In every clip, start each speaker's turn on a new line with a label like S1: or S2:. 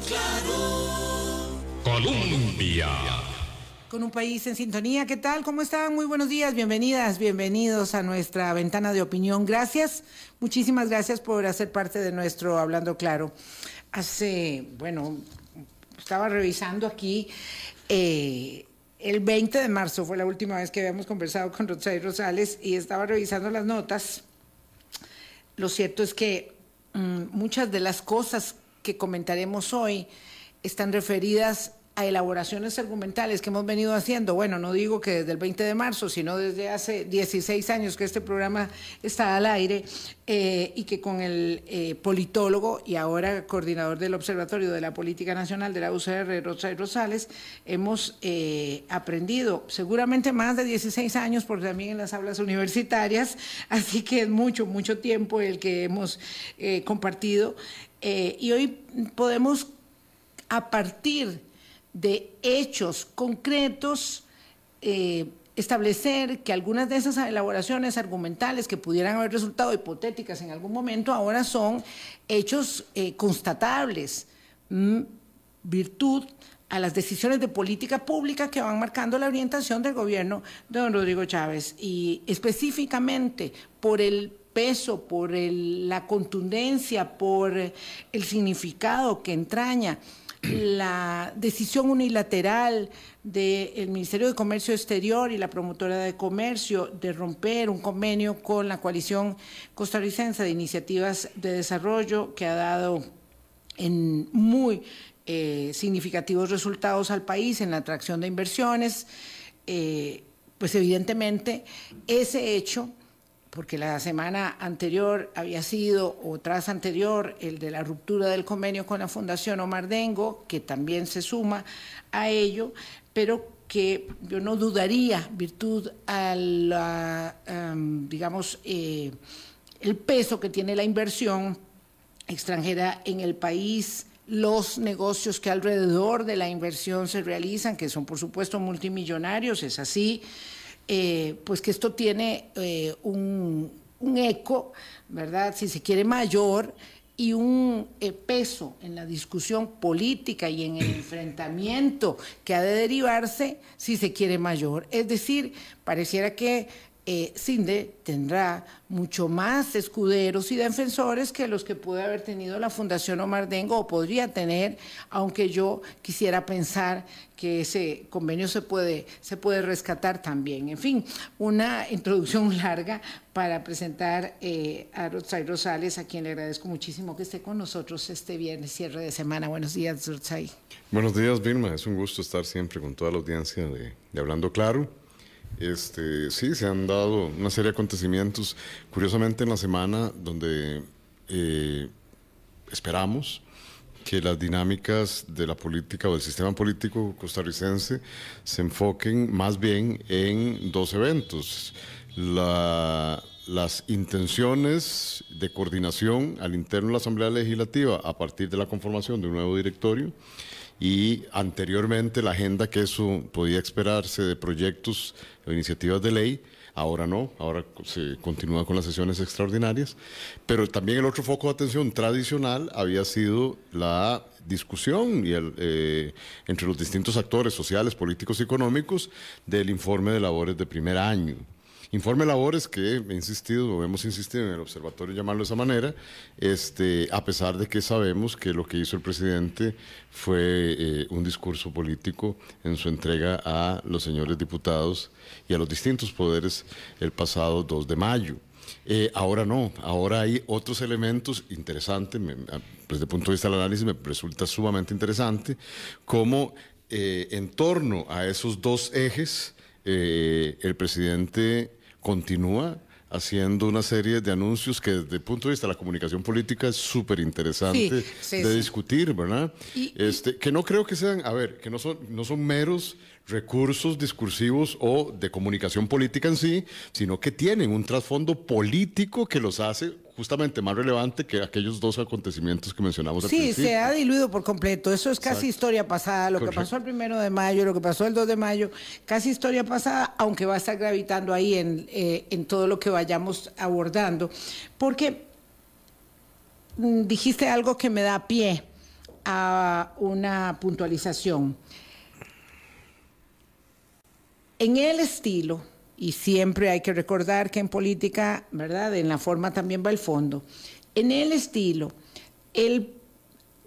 S1: Claro.
S2: Colombia.
S3: Con un país en sintonía, ¿qué tal? ¿Cómo están? Muy buenos días, bienvenidas, bienvenidos a nuestra ventana de opinión. Gracias, muchísimas gracias por hacer parte de nuestro Hablando Claro. Hace, bueno, estaba revisando aquí, eh, el 20 de marzo fue la última vez que habíamos conversado con Rosario Rosales y estaba revisando las notas. Lo cierto es que mm, muchas de las cosas que comentaremos hoy están referidas a elaboraciones argumentales que hemos venido haciendo. Bueno, no digo que desde el 20 de marzo, sino desde hace 16 años que este programa está al aire eh, y que con el eh, politólogo y ahora coordinador del Observatorio de la Política Nacional de la UCR, Rosa Rosales, hemos eh, aprendido seguramente más de 16 años, porque también en las aulas universitarias, así que es mucho, mucho tiempo el que hemos compartido. y hoy podemos, a partir de hechos concretos, eh, establecer que algunas de esas elaboraciones argumentales que pudieran haber resultado hipotéticas en algún momento ahora son hechos eh, constatables, mm, virtud a las decisiones de política pública que van marcando la orientación del gobierno de don Rodrigo Chávez. Y específicamente por el peso, por la contundencia, por el significado que entraña la decisión unilateral del Ministerio de Comercio Exterior y la promotora de comercio de romper un convenio con la coalición costarricense de iniciativas de desarrollo que ha dado en muy eh, significativos resultados al país en la atracción de inversiones, eh, pues evidentemente ese hecho porque la semana anterior había sido, o tras anterior, el de la ruptura del convenio con la Fundación Omar Dengo, que también se suma a ello, pero que yo no dudaría, virtud a la, digamos, eh, el peso que tiene la inversión extranjera en el país, los negocios que alrededor de la inversión se realizan, que son por supuesto multimillonarios, es así, eh, pues que esto tiene eh, un, eco, ¿verdad? Si se quiere mayor y un eh, peso en la discusión política y en el enfrentamiento que ha de derivarse si se quiere mayor. Es decir, pareciera que eh, CINDE tendrá mucho más escuderos y defensores que los que puede haber tenido la Fundación Omar Dengo o podría tener, aunque yo quisiera pensar que ese convenio se puede, se puede rescatar también. En fin, una introducción larga para presentar eh, a Rotzai Rosales, a quien le agradezco muchísimo que esté con nosotros este viernes, cierre de semana. Buenos días, Rotzai.
S4: Buenos días, Vilma. Es un gusto estar siempre con toda la audiencia de Hablando Claro. Este, sí, se han dado una serie de acontecimientos, curiosamente en la semana donde eh, esperamos que las dinámicas de la política o del sistema político costarricense se enfoquen más bien en dos eventos. las intenciones de coordinación al interno de la Asamblea Legislativa a partir de la conformación de un nuevo directorio y anteriormente la agenda que eso podía esperarse de proyectos o iniciativas de ley, ahora no, ahora se continúa con las sesiones extraordinarias, pero también el otro foco de atención tradicional había sido la discusión eh, entre los distintos actores sociales, políticos y económicos del informe de labores de primer año. Informe labores que he insistido, o hemos insistido en el observatorio llamarlo de esa manera, este, a pesar de que sabemos que lo que hizo el presidente fue eh, un discurso político en su entrega a los señores diputados y a los distintos poderes el pasado 2 de mayo. Eh, ahora no, ahora hay otros elementos interesantes, desde el punto de vista del análisis me resulta sumamente interesante, como eh, en torno a esos dos ejes, el presidente continúa haciendo una serie de anuncios que desde el punto de vista de la comunicación política es súper interesante de discutir, ¿verdad? este, que no creo que sean, a ver, que no son, no son meros recursos discursivos o de comunicación política en sí, sino que tienen un trasfondo político que los hace justamente más relevante que aquellos dos acontecimientos que mencionamos
S3: al sí, se ha diluido por completo. Eso es casi historia pasada. Lo que pasó el primero de mayo, lo que pasó el 2 de mayo, casi historia pasada, aunque va a estar gravitando ahí en, eh, en todo lo que vayamos abordando. Porque mm, dijiste algo que me da pie a una puntualización. En el estilo, y siempre hay que recordar que en política, ¿verdad? En la forma también va el fondo. En el estilo, el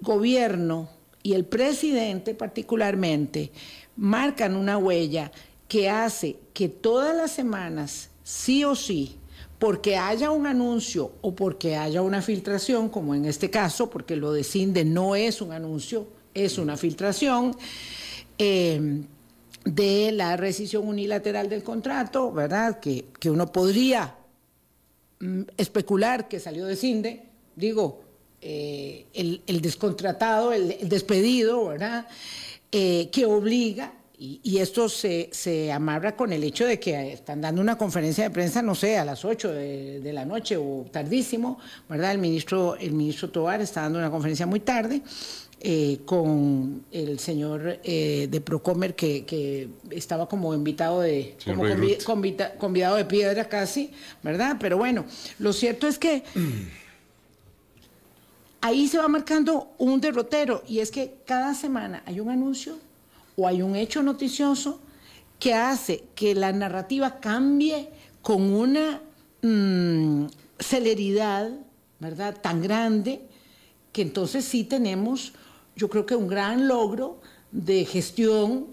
S3: gobierno y el presidente particularmente marcan una huella que hace que todas las semanas, sí o sí, porque haya un anuncio o porque haya una filtración, como en este caso, porque lo de CINDE no es un anuncio, es una filtración, eh, de la rescisión unilateral del contrato, ¿verdad? Que, que uno podría mm, especular que salió de CINDE, digo, eh, el, el, descontratado, el, despedido, ¿verdad? Eh, que obliga y, y, esto se, se, amarra con el hecho de que están dando una conferencia de prensa, no sé, a las 8 de, de, la noche o tardísimo, ¿verdad? El ministro, el ministro Tovar está dando una conferencia muy tarde. Eh, con el señor eh, de Procomer que, que, estaba como invitado de como convi, convita, convidado de piedra casi, ¿verdad? Pero bueno, lo cierto es que ahí se va marcando un derrotero y es que cada semana hay un anuncio o hay un hecho noticioso que hace que la narrativa cambie con una mmm, celeridad, ¿verdad? Tan grande que entonces sí tenemos, yo creo que un gran logro de gestión,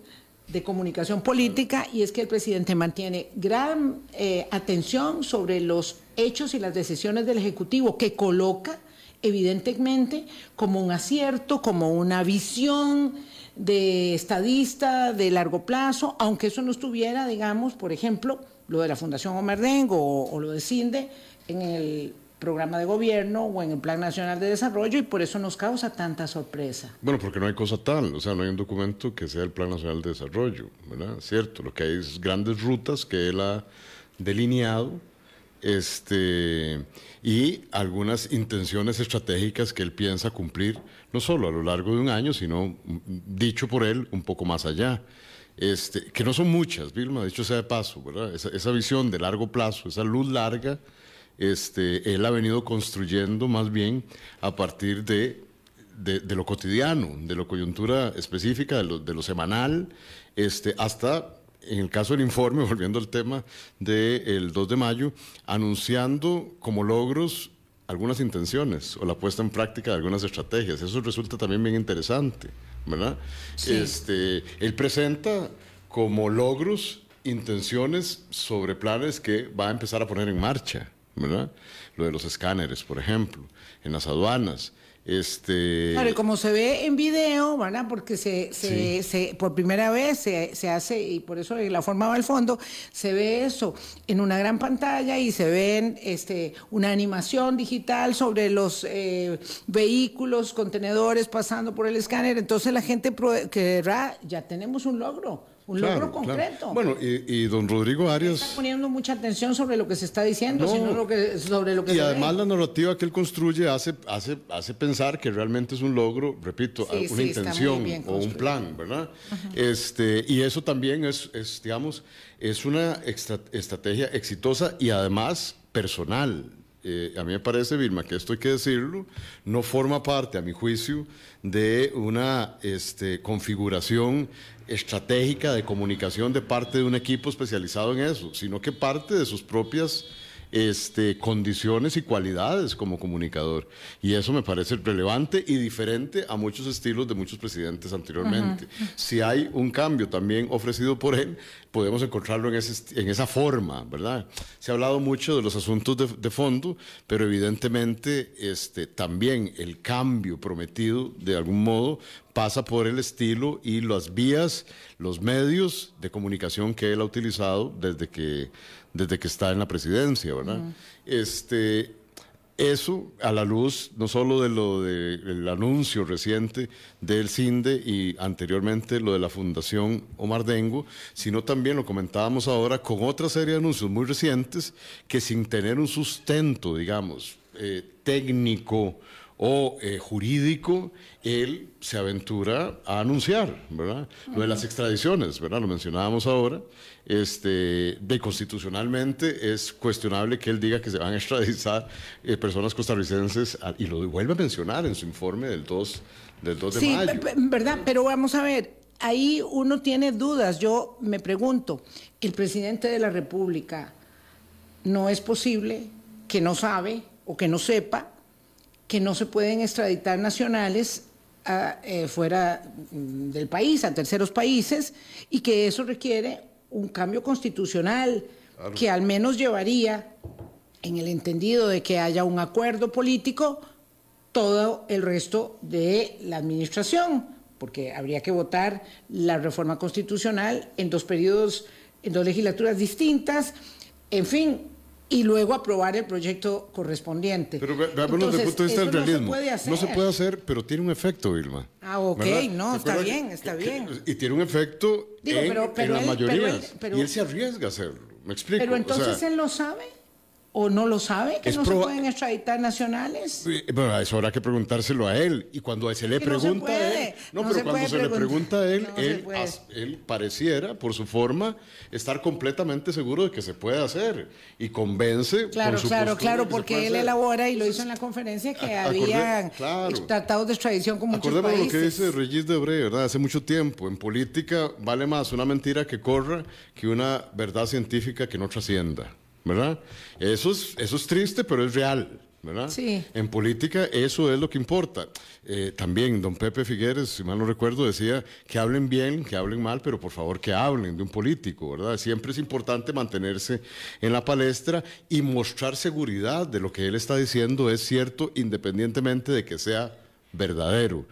S3: de comunicación política, y es que el presidente mantiene gran eh, atención sobre los hechos y las decisiones del Ejecutivo, que coloca evidentemente como un acierto, como una visión de estadista de largo plazo, aunque eso no estuviera, digamos, por ejemplo, lo de la Fundación Omerdengo o, o lo de CINDE en el programa de gobierno o en el Plan Nacional de Desarrollo y por eso nos causa tanta sorpresa.
S4: Bueno, porque no hay cosa tal, o sea, no hay un documento que sea el Plan Nacional de Desarrollo, ¿verdad? Cierto, lo que hay es grandes rutas que él ha delineado este, y algunas intenciones estratégicas que él piensa cumplir, no solo a lo largo de un año, sino, dicho por él, un poco más allá. Este, que no son muchas, Vilma, dicho sea de paso, ¿verdad? Esa, esa visión de largo plazo, esa luz larga, este, él ha venido construyendo más bien a partir de, de, de lo cotidiano, de la coyuntura específica, de lo, de lo semanal, este, hasta en el caso del informe, volviendo al tema del 2 de mayo, anunciando como logros algunas intenciones o la puesta en práctica de algunas estrategias. Eso resulta también bien interesante, ¿verdad? Sí. Este, él presenta como logros intenciones sobre planes que va a empezar a poner en marcha, ¿verdad? Lo de los escáneres, por ejemplo, en las aduanas. Este...
S3: Claro, y como se ve en video, ¿verdad? Porque se, se, sí. se por primera vez se, se, hace, y por eso la forma va al fondo, se ve eso en una gran pantalla y se ven este, una animación digital sobre los eh, vehículos, contenedores pasando por el escáner. Entonces la gente querrá, ya tenemos un logro un claro, logro concreto.
S4: Claro. Bueno, y, y, don Rodrigo Arias...
S3: Está poniendo mucha atención sobre lo que se está diciendo, no, sino lo que, sobre lo que
S4: Y además ve. la narrativa que él construye hace, hace, hace pensar que realmente es un logro, repito, sí, una sí, intención o un plan, ¿verdad? Este, y eso también es, es digamos, es una extra, estrategia exitosa y además personal. Eh, a mí me parece, Vilma, que esto hay que decirlo, no forma parte, a mi juicio, de una este, configuración estratégica de comunicación de parte de un equipo especializado en eso, sino que parte de sus propias este, condiciones y cualidades como comunicador. Y eso me parece relevante y diferente a muchos estilos de muchos presidentes anteriormente. Uh -huh. Si hay un cambio también ofrecido por él, podemos encontrarlo en, ese, en esa forma, ¿verdad? Se ha hablado mucho de los asuntos de, de fondo, pero evidentemente este, también el cambio prometido, de algún modo, pasa por el estilo y las vías, los medios de comunicación que él ha utilizado desde que desde que está en la presidencia, ¿verdad? Uh -huh. Este, eso a la luz no solo de lo del de, anuncio reciente del CINDE y anteriormente lo de la Fundación Omar Dengo, sino también lo comentábamos ahora con otra serie de anuncios muy recientes que sin tener un sustento, digamos, eh, técnico o eh, jurídico, él se aventura a anunciar, ¿verdad? Lo de las extradiciones, ¿verdad? Lo mencionábamos ahora. Este, de constitucionalmente es cuestionable que él diga que se van a extraditar eh, personas costarricenses a- y lo vuelve a mencionar en su informe del 2, del 2 de
S3: Sí,
S4: mayo.
S3: verdad, pero vamos a ver, ahí uno tiene dudas. Yo me pregunto, el presidente de la República no es posible que no sabe o que no sepa que no se pueden extraditar nacionales a, eh, fuera mm, del país, a terceros países, y que eso requiere un cambio constitucional que al menos llevaría, en el entendido de que haya un acuerdo político, todo el resto de la administración, porque habría que votar la reforma constitucional en dos periodos, en dos legislaturas distintas, en fin, y luego aprobar el proyecto correspondiente.
S4: Pero ve- veámoslo desde el punto de vista del realismo.
S3: No se puede hacer.
S4: No se puede hacer, pero tiene un efecto, Vilma.
S3: Ah, ok,
S4: ¿Verdad?
S3: no, está bien,
S4: que-
S3: está
S4: que-
S3: bien.
S4: Y tiene un efecto
S3: Digo,
S4: en,
S3: pero- pero
S4: en
S3: él- pero él- pero-
S4: y él se arriesga a hacerlo. ¿Me explico?
S3: Pero
S4: O
S3: entonces
S4: sea,
S3: él lo sabe o no lo sabe, que
S4: es
S3: no se pueden extraditar nacionales.
S4: Bueno, eso habrá que preguntárselo a él. Y cuando se le
S3: Que no se
S4: pregunta a él, no,
S3: no
S4: pero
S3: se
S4: cuando se le pregunta a él,
S3: No
S4: él, pareciera, por su forma, estar completamente seguro de que se puede hacer. Y convence.
S3: Claro,
S4: su
S3: claro, claro, porque él
S4: hacer.
S3: elabora y lo hizo en la conferencia que
S4: A- acorde-
S3: habían
S4: claro.
S3: tratados de extradición con muchos
S4: lo que dice Regis Debré, ¿verdad? Hace mucho tiempo. En política vale más una mentira que corra que una verdad científica que no trascienda, ¿verdad? Eso es, eso es triste, pero es real. ¿verdad?
S3: Sí.
S4: En política eso es lo que importa. Eh, también don Pepe Figueres, si mal no recuerdo, decía que hablen bien, que hablen mal, pero por favor que hablen de un político, ¿verdad? Siempre es importante mantenerse en la palestra y mostrar seguridad de lo que él está diciendo es cierto, independientemente de que sea verdadero.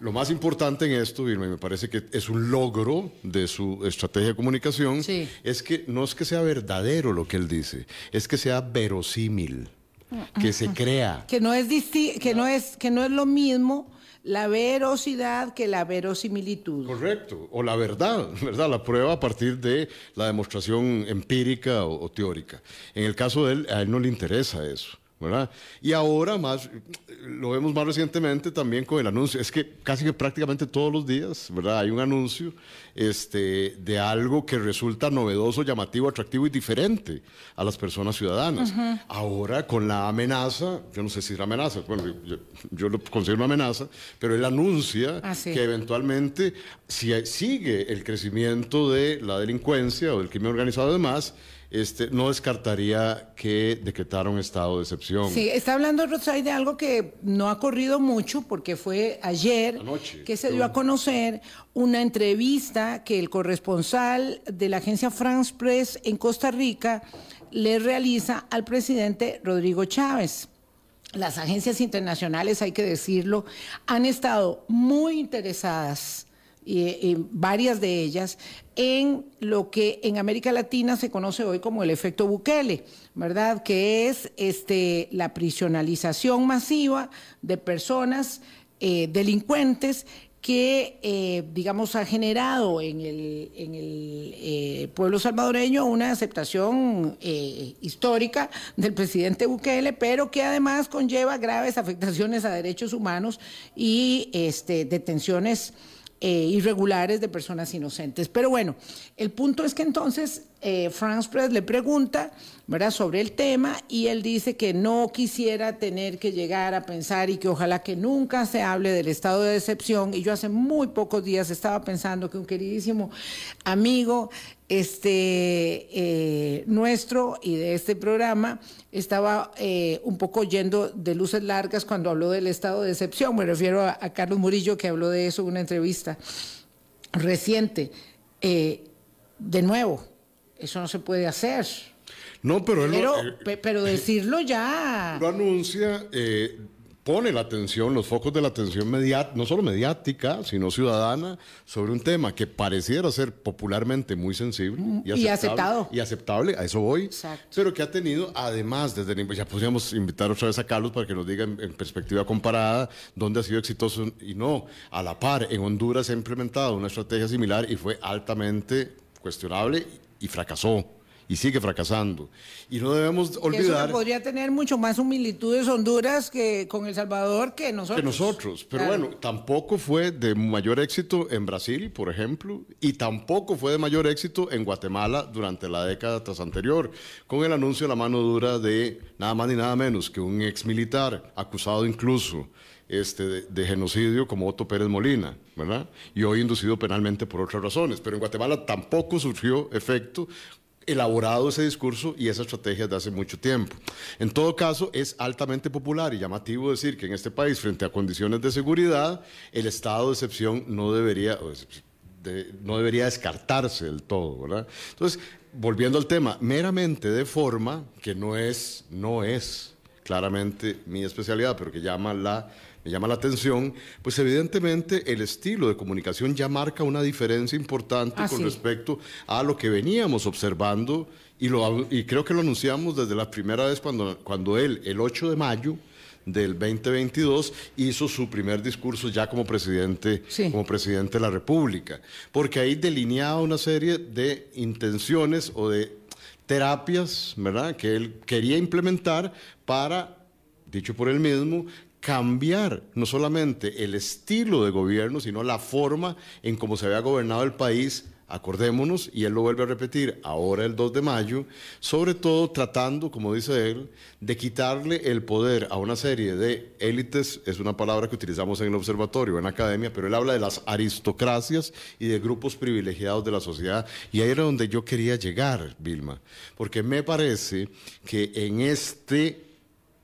S4: Lo más importante en esto, y me parece que es un logro de su estrategia de comunicación,
S3: Sí.
S4: es que no es que sea verdadero lo que él dice, es que sea verosímil, que se crea.
S3: Que no es que no es que no es lo mismo la verosidad que la verosimilitud.
S4: Correcto, o la verdad, ¿verdad? La prueba a partir de la demostración empírica o, o teórica. En el caso de él, a él no le interesa eso, ¿verdad? Y ahora más, lo vemos más recientemente también con el anuncio, es que casi que prácticamente todos los días, ¿verdad? Hay un anuncio este, de algo que resulta novedoso, llamativo, atractivo y diferente a las personas ciudadanas. Ahora con la amenaza, yo no sé si es amenaza, bueno, yo, yo lo considero una amenaza, pero él anuncia
S3: Ah, sí.
S4: que eventualmente, si sigue el crecimiento de la delincuencia o del crimen organizado y demás, este, no descartaría que decretara un estado de excepción.
S3: Sí, está hablando Rosay de algo que no ha corrido mucho porque fue ayer
S4: Anoche.
S3: que se dio a conocer una entrevista que el corresponsal de la agencia France Press en Costa Rica le realiza al presidente Rodrigo Chávez. Las agencias internacionales, hay que decirlo, han estado muy interesadas y, y varias de ellas en lo que en América Latina se conoce hoy como el efecto Bukele, ¿verdad? Que es este, la prisionalización masiva de personas eh, delincuentes que, eh, digamos, ha generado en el, eh, pueblo salvadoreño una aceptación histórica del presidente Bukele, pero que además conlleva graves afectaciones a derechos humanos y este, detenciones eh, irregulares de personas inocentes. Pero bueno, el punto es que entonces eh, France Press le pregunta ¿verdad? sobre el tema y él dice que no quisiera tener que llegar a pensar y que ojalá que nunca se hable del estado de decepción. Y yo hace muy pocos días estaba pensando que un queridísimo amigo este, eh, nuestro y de este programa estaba eh, un poco yendo de luces largas cuando habló del estado de decepción. Me refiero a, Carlos Murillo que habló de eso en una entrevista reciente. De nuevo, eso no se puede hacer.
S4: No, pero él lo-
S3: Pero,
S4: eh,
S3: pe- pero decirlo ya.
S4: lo anuncia, eh, pone la atención, los focos de la atención mediática, no solo mediática, sino ciudadana, sobre un tema que pareciera ser popularmente muy sensible y,
S3: y
S4: aceptable,
S3: aceptado.
S4: Y aceptable, a eso voy.
S3: Exacto.
S4: Pero que ha tenido, además, desde el- ya podríamos invitar otra vez a Carlos para que nos diga en, en perspectiva comparada dónde ha sido exitoso y no. A la par, en Honduras se ha implementado una estrategia similar y fue altamente cuestionable y fracasó. y sigue fracasando. Y no debemos
S3: Eso
S4: olvidar
S3: podría tener mucho más similitudes Honduras que con El Salvador que nosotros.
S4: que nosotros. Pero
S3: Claro.
S4: bueno, tampoco fue de mayor éxito en Brasil, por ejemplo, y tampoco fue de mayor éxito en Guatemala durante la década tras anterior, con el anuncio de la mano dura de nada más ni nada menos que un ex militar acusado incluso este, de, de genocidio como Otto Pérez Molina, ¿verdad? Y hoy inducido penalmente por otras razones. Pero en Guatemala tampoco surgió efecto elaborado ese discurso y esa estrategia de hace mucho tiempo. En todo caso, es altamente popular y llamativo decir que en este país, frente a condiciones de seguridad, el estado de excepción no debería, de- no debería descartarse del todo, ¿verdad? Entonces, volviendo al tema, meramente de forma, que no es, no es claramente mi especialidad, pero que llama la, me llama la atención, pues evidentemente el estilo de comunicación ya marca una diferencia importante
S3: Ah,
S4: con
S3: sí.
S4: respecto a lo que veníamos observando y, lo, y creo que lo anunciamos desde la primera vez cuando, cuando él, el 8 de mayo del 2022, hizo su primer discurso ya como presidente,
S3: Sí.
S4: como presidente de la República, porque ahí delineaba una serie de intenciones o de terapias, ¿verdad?, que él quería implementar para, dicho por él mismo, cambiar no solamente el estilo de gobierno, sino la forma en cómo se había gobernado el país. Acordémonos, y él lo vuelve a repetir ahora el 2 de mayo, sobre todo tratando, como dice él, de quitarle el poder a una serie de élites, es una palabra que utilizamos en el observatorio, en la academia, pero él habla de las aristocracias y de grupos privilegiados de la sociedad. Y ahí era donde yo quería llegar, Vilma, porque me parece que en este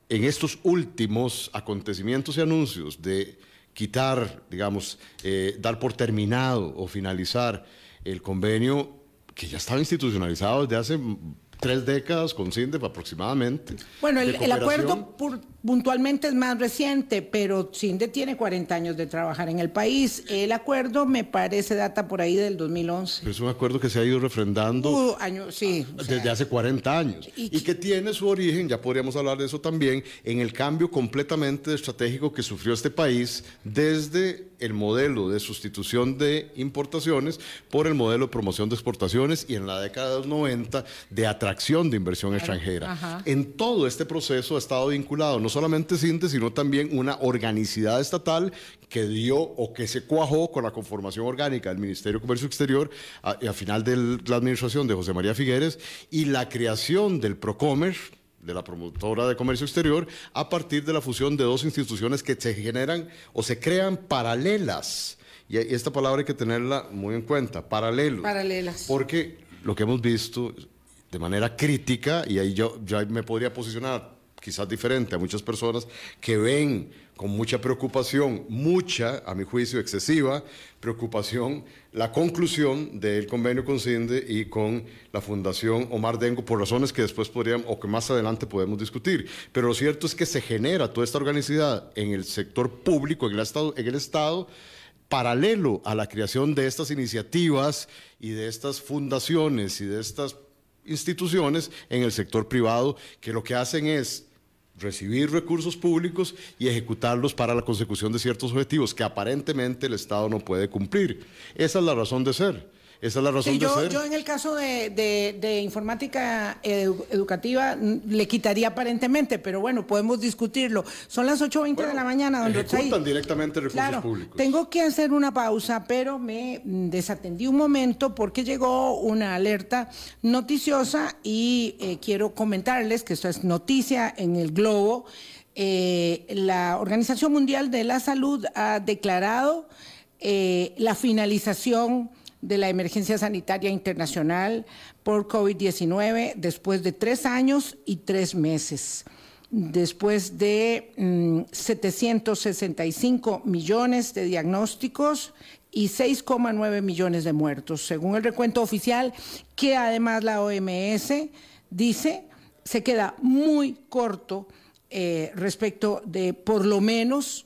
S4: en estos últimos acontecimientos y anuncios de quitar, digamos, eh, dar por terminado o finalizar el convenio que ya estaba institucionalizado desde hace tres décadas con CINDEP aproximadamente.
S3: Bueno, el, el acuerdo
S4: cooperación.
S3: Puntualmente es más reciente, pero CINDE tiene 40 años de trabajar en el país. El acuerdo me parece data por ahí del 2011.
S4: Pero es un acuerdo que se ha ido refrendando
S3: Uh, año, sí. o sea,
S4: desde hace 40 años
S3: Y-
S4: y, que tiene su origen, ya podríamos hablar de eso también, en el cambio completamente estratégico que sufrió este país desde el modelo de sustitución de importaciones por el modelo de promoción de exportaciones y en la década de los 90 de atracción de inversión extranjera.
S3: ajá.
S4: En todo este proceso ha estado vinculado no solamente CINTE, sino también una organicidad estatal que dio o que se cuajó con la conformación orgánica del Ministerio de Comercio Exterior a, a final de la administración de José María Figueres y la creación del Procomer de la promotora de comercio exterior a partir de la fusión de dos instituciones que se generan o se crean paralelas. Y esta palabra hay que tenerla muy en cuenta, paralelos.
S3: Paralelas.
S4: Porque lo que hemos visto de manera crítica, y ahí yo ya me podría posicionar quizás diferente a muchas personas que ven con mucha preocupación, mucha, a mi juicio excesiva, preocupación, la conclusión del convenio con CINDE y con la Fundación Omar Dengo, por razones que después podríamos, o que más adelante podemos discutir. Pero lo cierto es que se genera toda esta organicidad en el sector público, en el Estado, en el Estado paralelo a la creación de estas iniciativas y de estas fundaciones y de estas instituciones en el sector privado que lo que hacen es recibir recursos públicos y ejecutarlos para la consecución de ciertos objetivos que aparentemente el Estado no puede cumplir. Esa es la razón de ser. Esa es la razón
S3: Sí,
S4: de
S3: yo,
S4: ser.
S3: yo en el caso de, de- de informática edu- educativa mm, le quitaría aparentemente, pero bueno, podemos discutirlo. Son las 8.20 de la mañana, don.
S4: Ejecutan directamente recursos
S3: Claro,
S4: públicos.
S3: tengo que hacer una pausa, pero me mm, desatendí un momento porque llegó una alerta noticiosa y eh, quiero comentarles que esto es noticia en el globo. Eh, la Organización Mundial de la Salud ha declarado eh, la finalización de la emergencia sanitaria internacional por COVID-19 después de tres años y tres meses. Después de mm, 765 millones de diagnósticos y 6,9 millones de muertos, según el recuento oficial, que además la OMS dice se queda muy corto eh, respecto de por lo menos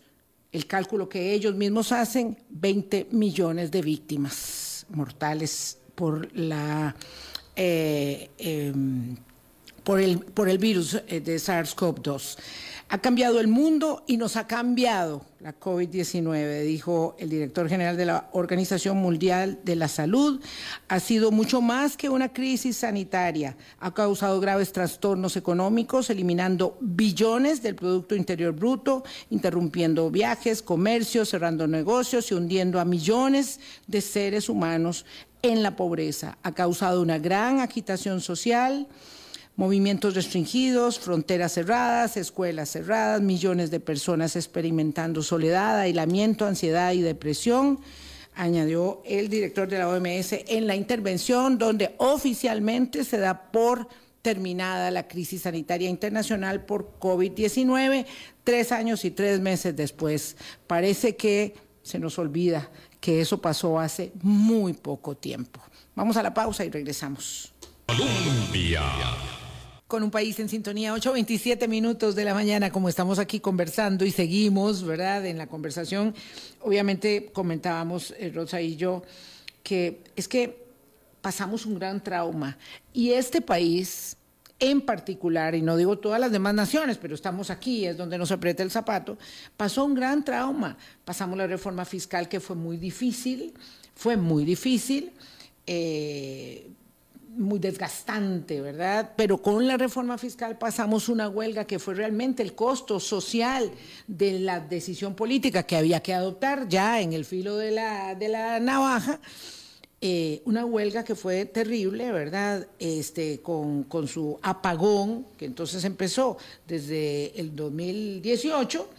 S3: el cálculo que ellos mismos hacen, 20 millones de víctimas mortales por la eh, em, por el, por el virus eh, de SARS-CoV-2. Ha cambiado el mundo y nos ha cambiado la COVID-19, dijo el director general de la Organización Mundial de la Salud. Ha sido mucho más que una crisis sanitaria. Ha causado graves trastornos económicos, eliminando billones del Producto Interior Bruto, interrumpiendo viajes, comercios, cerrando negocios y hundiendo a millones de seres humanos en la pobreza. Ha causado una gran agitación social movimientos restringidos, fronteras cerradas, escuelas cerradas, millones de personas experimentando soledad, aislamiento, ansiedad y depresión, añadió el director de la OMS en la intervención donde oficialmente se da por terminada la crisis sanitaria internacional por COVID-19, tres años y tres meses después. Parece que se nos olvida que eso pasó hace muy poco tiempo. Vamos a la pausa y regresamos. Con un país en sintonía, 8.27 minutos de la mañana, como estamos aquí conversando y seguimos, ¿verdad? En la conversación, obviamente comentábamos, eh, Rosa y yo, que es que pasamos un gran trauma y este país en particular, y no digo todas las demás naciones, pero estamos aquí, es donde nos aprieta el zapato, pasó un gran trauma. Pasamos la reforma fiscal que fue muy difícil, fue muy difícil. Eh, muy desgastante, ¿verdad? Pero con la reforma fiscal pasamos una huelga que fue realmente el costo social de la decisión política que había que adoptar ya en el filo de la, de la navaja. Eh, una huelga que fue terrible, ¿verdad? Este, con, con, su apagón, que entonces empezó desde el 2018,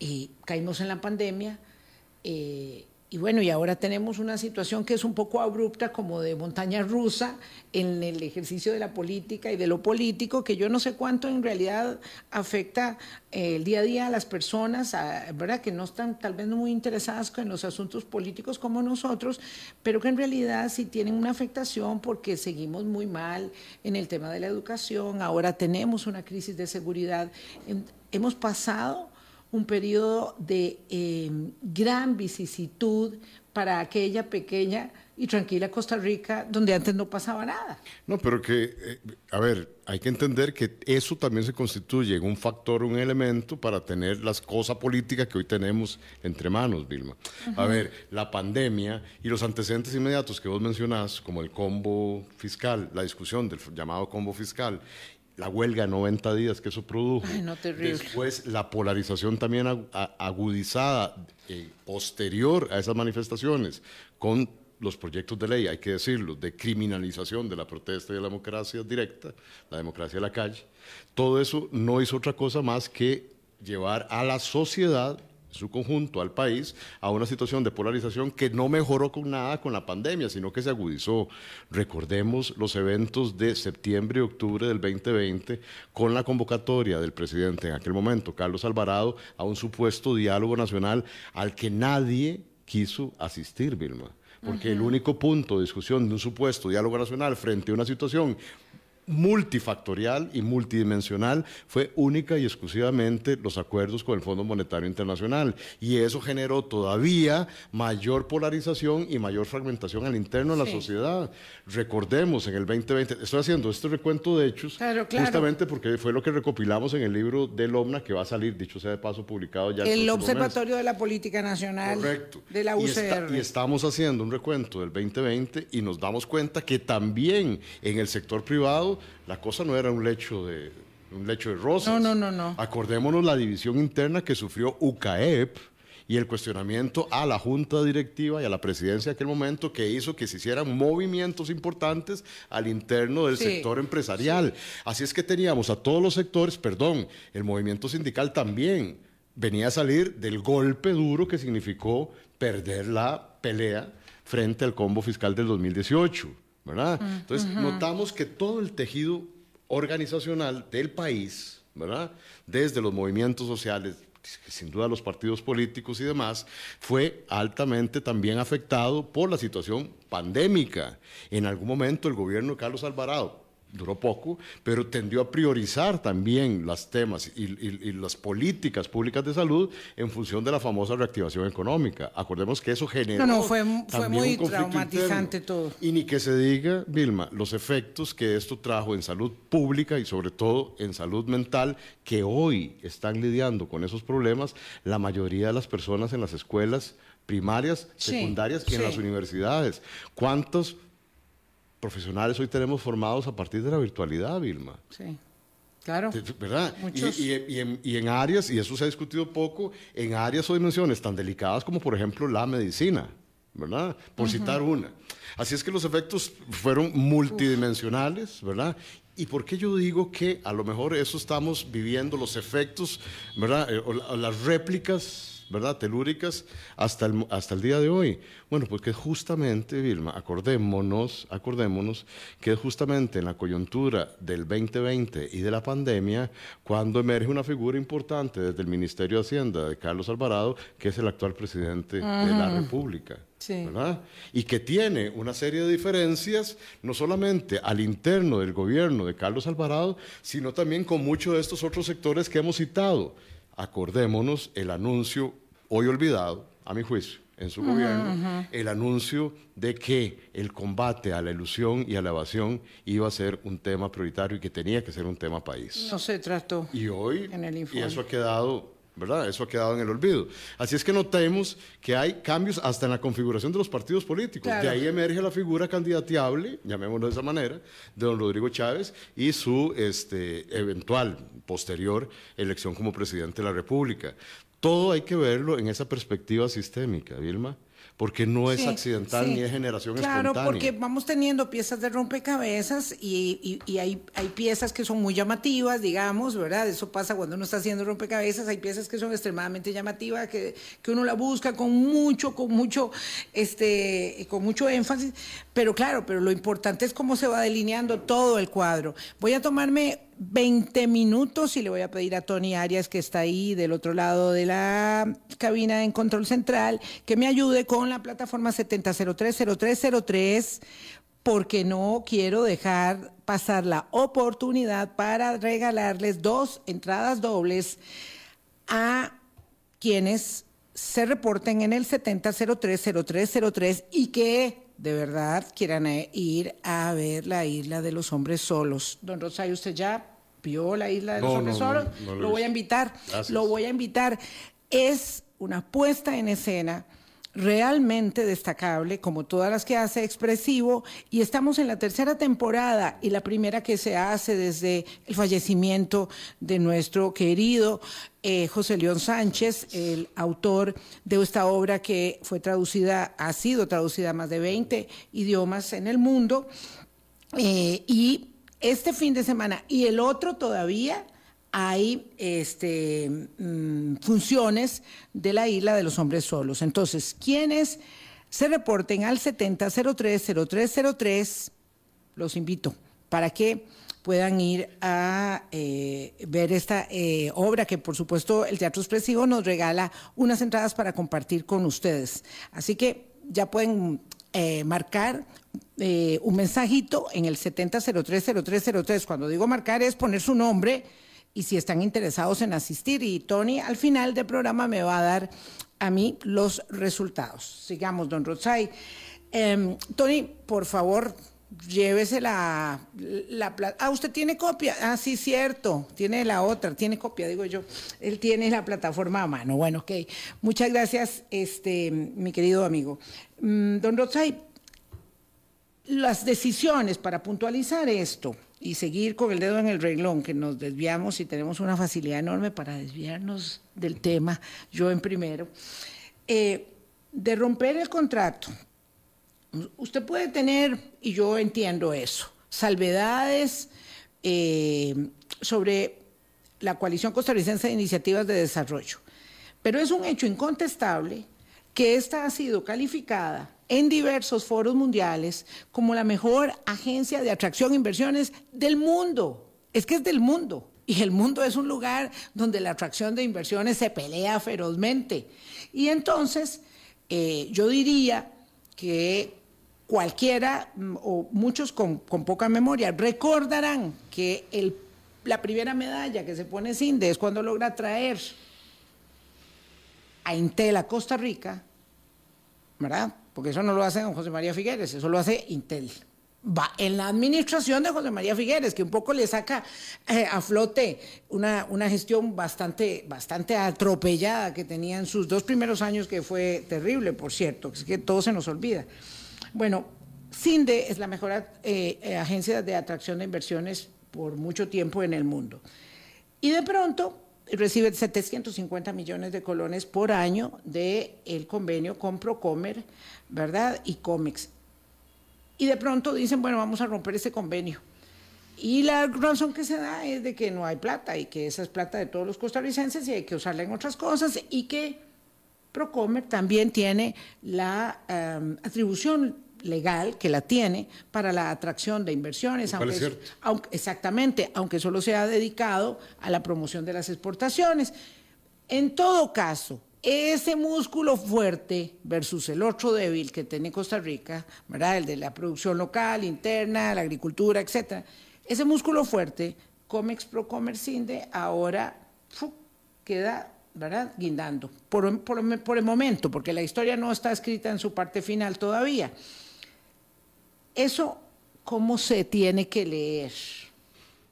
S3: y caímos en la pandemia. Eh, y bueno, y ahora tenemos una situación que es un poco abrupta, como de montaña rusa, en el ejercicio de la política y de lo político, que yo no sé cuánto en realidad afecta eh, el día a día a las personas, ¿verdad? Que no están tal vez muy interesadas en los asuntos políticos como nosotros, pero que en realidad sí tienen una afectación porque seguimos muy mal en el tema de la educación, ahora tenemos una crisis de seguridad. Hemos pasado un periodo de eh, gran vicisitud para aquella pequeña y tranquila Costa Rica donde antes no pasaba nada.
S4: No, pero que, eh, a ver, hay que entender que eso también se constituye un factor, un elemento para tener las cosas políticas que hoy tenemos entre manos, Vilma. A ver, la pandemia y los antecedentes inmediatos que vos mencionás, como el combo fiscal, la discusión del llamado combo fiscal la huelga 90 días que eso produjo. Después la polarización también agudizada eh, posterior a esas manifestaciones con los proyectos de ley, hay que decirlo, de criminalización de la protesta y de la democracia directa, la democracia de la calle. Todo eso no hizo otra cosa más que llevar a la sociedad su conjunto al país a una situación de polarización que no mejoró con nada con la pandemia, sino que se agudizó. Recordemos los eventos de septiembre y octubre del 2020 con la convocatoria del presidente en aquel momento, Carlos Alvarado, a un supuesto diálogo nacional al que nadie quiso asistir, Vilma. Porque el único punto de discusión de un supuesto diálogo nacional frente a una situación multifactorial y multidimensional fue única y exclusivamente los acuerdos con el Fondo Monetario Internacional. Y eso generó todavía mayor polarización y mayor fragmentación al interno de la sociedad. Recordemos, en el 2020, estoy haciendo este recuento de hechos justamente porque fue lo que recopilamos en el libro del OMNA que va a salir, dicho sea de paso, publicado ya.
S3: El, Observatorio de la Política Nacional de la UCR.
S4: Y, y estamos haciendo un recuento del 2020 y nos damos cuenta que también en el sector privado la cosa no era un lecho de, un lecho de rosas.
S3: No, no, no, no.
S4: Acordémonos la división interna que sufrió UCAEP y el cuestionamiento a la junta directiva y a la presidencia de aquel momento que hizo que se hicieran movimientos importantes al interno del sector empresarial. Así es que teníamos a todos los sectores, perdón, el movimiento sindical también venía a salir del golpe duro que significó perder la pelea frente al combo fiscal del 2018. ¿Verdad? Entonces, notamos que todo el tejido organizacional del país, ¿verdad? Desde los movimientos sociales, sin duda los partidos políticos y demás, fue altamente también afectado por la situación pandémica. En algún momento el gobierno de Carlos Alvarado, duró poco, pero tendió a priorizar también los temas y, y- y las políticas públicas de salud en función de la famosa reactivación económica. Acordemos que eso generó.
S3: No, no, fue- muy traumatizante
S4: interno.
S3: todo.
S4: Y ni que se diga, Vilma, los efectos que esto trajo en salud pública y sobre todo en salud mental, que hoy están lidiando con esos problemas la mayoría de las personas en las escuelas primarias,
S3: Sí,
S4: secundarias y en las universidades. ¿Cuántos profesionales hoy tenemos formados a partir de la virtualidad, Vilma?
S3: Sí, claro.
S4: ¿Verdad? Y, y- y en, y en áreas, y eso se ha discutido poco, en áreas o dimensiones tan delicadas como por ejemplo la medicina, ¿verdad? Por citar una. Así es que los efectos fueron multidimensionales, ¿verdad? ¿Y por qué yo digo que a lo mejor eso estamos viviendo, los efectos, ¿verdad? Eh, o, la- o las réplicas, ¿verdad? Telúricas hasta el, hasta el día de hoy. Bueno, porque justamente, Vilma, acordémonos, acordémonos que es justamente en la coyuntura del 2020 y de la pandemia cuando emerge una figura importante desde el Ministerio de Hacienda de Carlos Alvarado, que es el actual presidente de la República.
S3: Sí.
S4: ¿verdad? Y que tiene una serie de diferencias, no solamente al interno del gobierno de Carlos Alvarado, sino también con muchos de estos otros sectores que hemos citado. Acordémonos el anuncio, hoy olvidado, a mi juicio, en su gobierno, el anuncio de que el combate a la ilusión y a la evasión iba a ser un tema prioritario y que tenía que ser un tema país.
S3: No se trató.
S4: Y hoy,
S3: En el
S4: y eso ha quedado, ¿verdad? Eso ha quedado en el olvido. Así es que notemos que hay cambios hasta en la configuración de los partidos políticos.
S3: Claro.
S4: De ahí emerge la figura candidateable, llamémoslo de esa manera, de don Rodrigo Chávez y su este, eventual posterior elección como presidente de la República. Todo hay que verlo en esa perspectiva sistémica, Vilma, porque no es
S3: Sí,
S4: accidental
S3: sí.
S4: ni es generación
S3: claro,
S4: espontánea.
S3: porque vamos teniendo piezas de rompecabezas y, y- y hay, hay piezas que son muy llamativas, digamos, ¿verdad? Eso pasa cuando uno está haciendo rompecabezas, hay piezas que son extremadamente llamativas, que, que uno la busca con mucho, con mucho, este, con mucho énfasis, pero claro, pero lo importante es cómo se va delineando todo el cuadro. Voy a tomarme 20 minutos y le voy a pedir a Tony Arias, que está ahí del otro lado de la cabina en control central, que me ayude con la plataforma 70030303, porque no quiero dejar pasar la oportunidad para regalarles dos entradas dobles a quienes se reporten en el 70030303 y que de verdad quieran eh, ir a ver la isla de los hombres solos. Don Rosario, ¿usted ya vio la isla de los
S4: No,
S3: hombres
S4: no,
S3: solos?
S4: no lo
S3: voy a invitar,
S4: Gracias.
S3: lo voy a invitar. Es una puesta en escena realmente destacable, como todas las que hace Expresivo, y estamos en la tercera temporada y la primera que se hace desde el fallecimiento de nuestro querido eh, José León Sánchez, el autor de esta obra que fue traducida, ha sido traducida a más de 20 idiomas en el mundo. Eh, y este fin de semana y el otro todavía hay este, mm, funciones de la isla de los hombres solos. Entonces, quienes se reporten al 70030303, los invito para que puedan ir a eh, ver esta eh, obra que por supuesto el Teatro Expresivo nos regala unas entradas para compartir con ustedes. Así que ya pueden eh, marcar eh, un mensajito en el 70030303. Cuando digo marcar es poner su nombre y si están interesados en asistir. Y Tony al final del programa me va a dar a mí los resultados. Sigamos, don Rosay. Em, Tony, por favor, llévese la, la pla- Ah, usted tiene copia. Ah, sí, cierto. Tiene la otra, tiene copia, digo yo. Él tiene la plataforma a mano. Bueno, ok. Muchas gracias, este, mi querido amigo. Mm, don Rosay, las decisiones para puntualizar esto y seguir con el dedo en el reglón, que nos desviamos y tenemos una facilidad enorme para desviarnos del tema, yo en primero, eh, de romper el contrato. Usted puede tener, y yo entiendo eso, salvedades eh, sobre la coalición costarricense de iniciativas de desarrollo, pero es un hecho incontestable que esta ha sido calificada en diversos foros mundiales como la mejor agencia de atracción e inversiones del mundo. Es que es del mundo. Y el mundo es un lugar donde la atracción de inversiones se pelea ferozmente. Y entonces, eh, yo diría que cualquiera mm, o muchos con, poca memoria recordarán que la primera medalla que se pone Cinde es cuando logra traer a Intel a Costa Rica, ¿verdad? Porque eso no lo hace don José María Figueres, eso lo hace Intel. Va en la administración de José María Figueres, que un poco le saca eh, a flote una, una gestión bastante, bastante atropellada que tenía en sus dos primeros años, que fue terrible, por cierto, es que todo se nos olvida. Bueno, CINDE es la mejor eh, eh, agencia de atracción de inversiones por mucho tiempo en el mundo. Y de pronto recibe 750 millones de colones por año del el convenio con Procomer, ¿verdad? Y Comex. Y de pronto dicen, bueno, vamos a romper ese convenio. Y la razón que se da es de que no hay plata y que esa es plata de todos los costarricenses y hay que usarla en otras cosas y que Procomer también tiene la um, atribución legal que la tiene para la atracción de inversiones, aunque, aunque, exactamente, aunque solo se ha dedicado a la promoción de las exportaciones. En todo caso, ese músculo fuerte versus el otro débil que tiene Costa Rica, ¿verdad? El de la producción local, interna, la agricultura, etcétera. Ese músculo fuerte, Comex Pro Comercinde, ahora queda ¿verdad? guindando por, por, por, el momento, porque la historia no está escrita en su parte final todavía. Eso, ¿cómo se tiene que leer?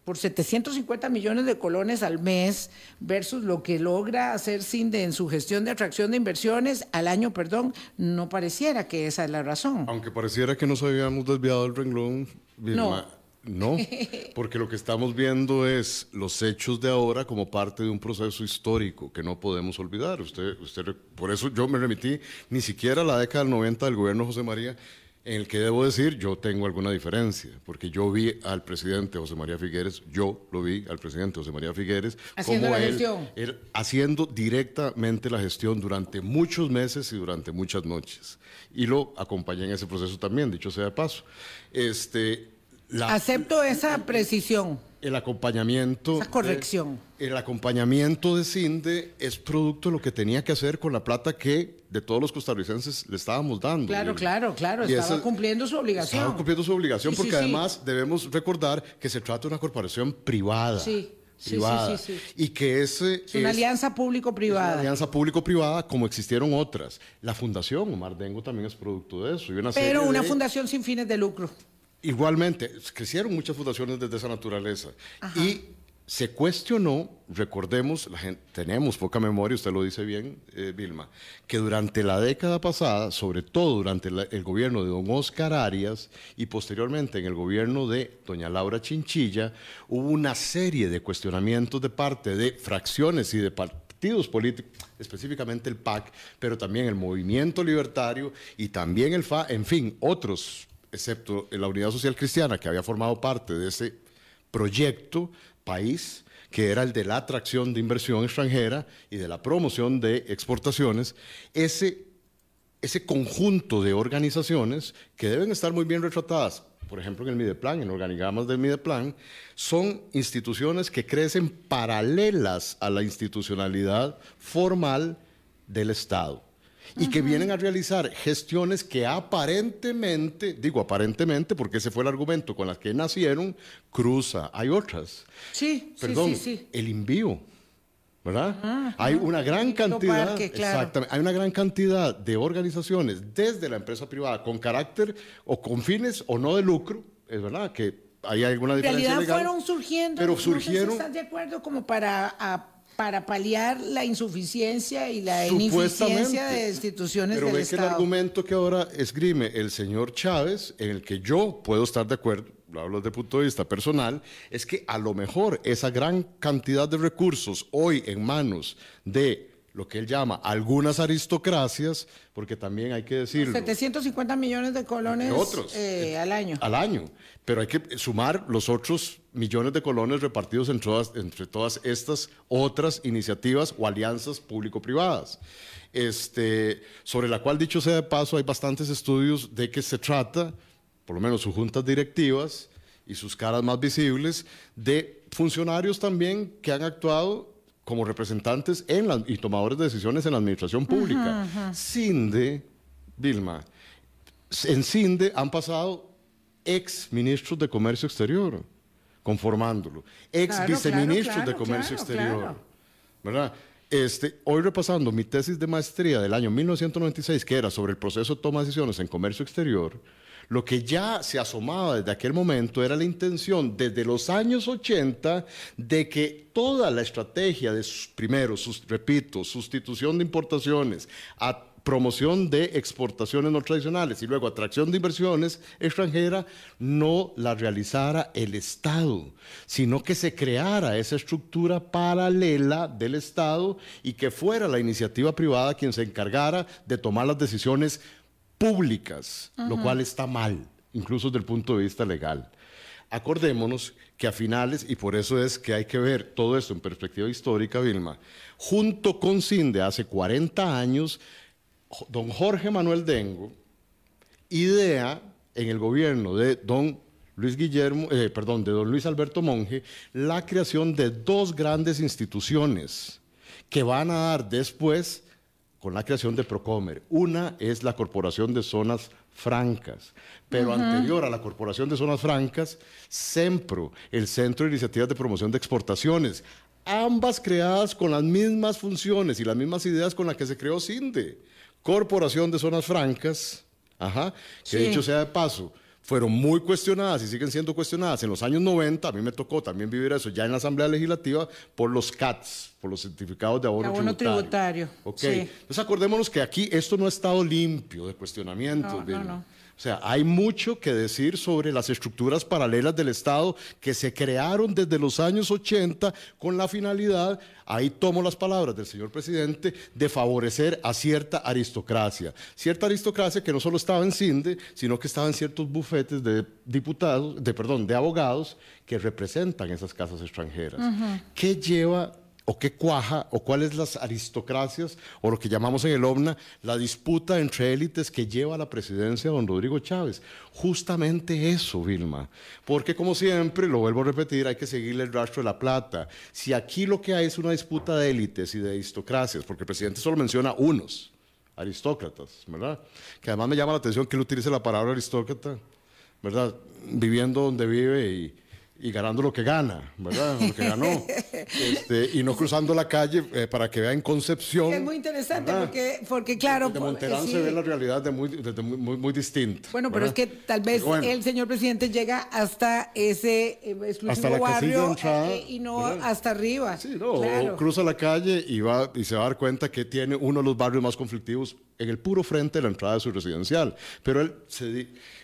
S3: Por 750 millones de colones al mes versus lo que logra hacer CINDE en su gestión de atracción de inversiones al año, perdón, no pareciera que esa es la razón.
S4: Aunque pareciera que nos habíamos desviado del renglón,
S3: no.
S4: No, porque lo que estamos viendo es los hechos de ahora como parte de un proceso histórico que no podemos olvidar. Usted, usted, por eso yo me remití ni siquiera a la década del 90 del gobierno José María, en el que debo decir, yo tengo alguna diferencia, porque yo vi al presidente José María Figueres, yo lo vi al presidente José María Figueres,
S3: haciendo
S4: como
S3: la
S4: él,
S3: gestión.
S4: él haciendo directamente la gestión durante muchos meses y durante muchas noches. Y lo acompañé en ese proceso también, dicho sea de paso. Este,
S3: la, Acepto esa precisión.
S4: El acompañamiento.
S3: Esa corrección.
S4: De, el acompañamiento de CINDE es producto de lo que tenía que hacer con la plata que de todos los costarricenses le estábamos dando.
S3: Claro, claro, claro. Y estaba esa, cumpliendo su obligación.
S4: Estaba cumpliendo su obligación
S3: Sí,
S4: porque
S3: sí, sí.
S4: además debemos recordar que se trata de una corporación privada.
S3: Sí, sí,
S4: privada.
S3: sí, sí, sí.
S4: Y que ese
S3: Es una alianza
S4: es una
S3: público-privada.
S4: alianza público-privada como existieron otras. La fundación Omar Dengo también es producto de eso. Y una
S3: Pero
S4: serie
S3: una
S4: de-
S3: fundación sin fines de lucro.
S4: Igualmente, crecieron muchas fundaciones desde esa naturaleza. Y se cuestionó, recordemos, la gente, tenemos poca memoria, usted lo dice bien, eh, Vilma, que durante la década pasada, sobre todo durante la- el gobierno de don Oscar Arias y posteriormente en el gobierno de doña Laura Chinchilla, hubo una serie de cuestionamientos de parte de fracciones y de partidos políticos, específicamente el PAC, pero también el Movimiento Libertario y también el FA, en fin, otros excepto la Unidad Social Cristiana, que había formado parte de ese proyecto país, que era el de la atracción de inversión extranjera y de la promoción de exportaciones, ese, ese conjunto de organizaciones que deben estar muy bien retratadas, por ejemplo en el Mideplan, en organigramas del Mideplan, son instituciones que crecen paralelas a la institucionalidad formal del Estado y que vienen a realizar gestiones que aparentemente, digo aparentemente porque ese fue el argumento con las que nacieron, cruza. Hay otras.
S3: Sí,
S4: Perdón,
S3: sí, sí, sí.
S4: el envío. ¿Verdad? Hay una gran cantidad,
S3: Parque, claro.
S4: exactamente, hay una gran cantidad de organizaciones desde la empresa privada con carácter o con fines o no de lucro, es verdad que hay alguna
S3: En
S4: diferencia
S3: realidad
S4: legal,
S3: fueron surgiendo.
S4: pero
S3: no sé si
S4: surgieron
S3: ¿Estás de acuerdo como para, a- para paliar la insuficiencia y la ineficiencia de instituciones
S4: Pero
S3: del
S4: ve que el
S3: Estado?
S4: argumento que ahora esgrime el señor Chávez, en el que yo puedo estar de acuerdo, lo hablo desde el punto de vista personal, es que a lo mejor esa gran cantidad de recursos hoy en manos de lo que él llama algunas aristocracias, porque también hay que decirlo.
S3: 750 millones de colones
S4: otros.
S3: eh, al año.
S4: Al año. Pero hay que sumar los otros millones de colones repartidos entre todas, entre todas estas otras iniciativas o alianzas público-privadas. Este, sobre la cual, dicho sea de paso, hay bastantes estudios de que se trata, por lo menos sus juntas directivas y sus caras más visibles, de funcionarios también que han actuado como representantes en la- y tomadores de decisiones en la administración pública. Sin de, Vilma, en CINDE han pasado ex ministros de Comercio Exterior, conformándolo, ex
S3: Claro,
S4: viceministros
S3: claro,
S4: de Comercio
S3: claro,
S4: Exterior.
S3: claro.
S4: ¿verdad? Este, hoy repasando mi tesis de maestría del año 1996, que era sobre el proceso de toma de decisiones en comercio exterior, lo que ya se asomaba desde aquel momento era la intención desde los años 80 de que toda la estrategia de, primero, sus- repito, sustitución de importaciones, a promoción de exportaciones no tradicionales y luego atracción de inversiones extranjeras, no la realizara el Estado, sino que se creara esa estructura paralela del Estado y que fuera la iniciativa privada quien se encargara de tomar las decisiones públicas, lo cual está mal, incluso desde el punto de vista legal. Acordémonos que a finales, y por eso es que hay que ver todo esto en perspectiva histórica, Vilma, junto con CINDE hace 40 años, don Jorge Manuel Dengo idea en el gobierno de don Luis Guillermo, eh, perdón, de don Luis Alberto Monge, la creación de dos grandes instituciones que van a dar después con la creación de Procomer. Una es la Corporación de Zonas Francas, pero anterior a la Corporación de Zonas Francas, CEMPRO, el Centro de Iniciativas de Promoción de Exportaciones, ambas creadas con las mismas funciones y las mismas ideas con las que se creó CINDE. Corporación de Zonas Francas, ajá, que
S3: Sí.
S4: dicho sea de paso, fueron muy cuestionadas y siguen siendo cuestionadas en los años 90, a mí me tocó también vivir eso ya en la Asamblea Legislativa por los CATs, por los certificados de abono,
S3: Abono tributario,
S4: Ok,
S3: sí.
S4: entonces acordémonos que aquí esto no ha estado limpio de cuestionamientos.
S3: No, no, no.
S4: O sea, hay mucho que decir sobre las estructuras paralelas del Estado que se crearon desde los años 80 con la finalidad, ahí tomo las palabras del señor presidente, de favorecer a cierta aristocracia. Cierta aristocracia que no solo estaba en CINDE, sino que estaba en ciertos bufetes de diputados, de perdón, de abogados que representan esas casas extranjeras. ¿Qué lleva o qué cuaja o cuáles las aristocracias o lo que llamamos en el OVNA la disputa entre élites que lleva a la presidencia don Rodrigo Chávez. Justamente eso, Vilma. Porque como siempre, lo vuelvo a repetir, hay que seguirle el rastro de la plata. Si aquí lo que hay es una disputa de élites y de aristocracias, porque el presidente solo menciona unos aristócratas, ¿verdad? Que además me llama la atención que él utilice la palabra aristócrata, ¿verdad? Viviendo donde vive y, y ganando lo que gana, ¿verdad? Lo que ganó. Este, y no cruzando la calle eh, para que vea en Concepción.
S3: Es muy interesante
S4: ¿verdad?
S3: porque, porque claro...
S4: De Monterán
S3: sí.
S4: se ve la realidad de muy, desde muy, muy, muy distinta.
S3: Bueno, pero es
S4: ¿verdad?
S3: que tal vez
S4: bueno.
S3: el señor presidente llega hasta ese eh, exclusivo
S4: Hasta la de
S3: barrio
S4: entrada,
S3: eh, y no
S4: ¿verdad?
S3: hasta arriba.
S4: Sí, no,
S3: Claro.
S4: o cruza la calle y, va, y se va a dar cuenta que tiene uno de los barrios más conflictivos en el puro frente de la entrada de su residencial. Pero él,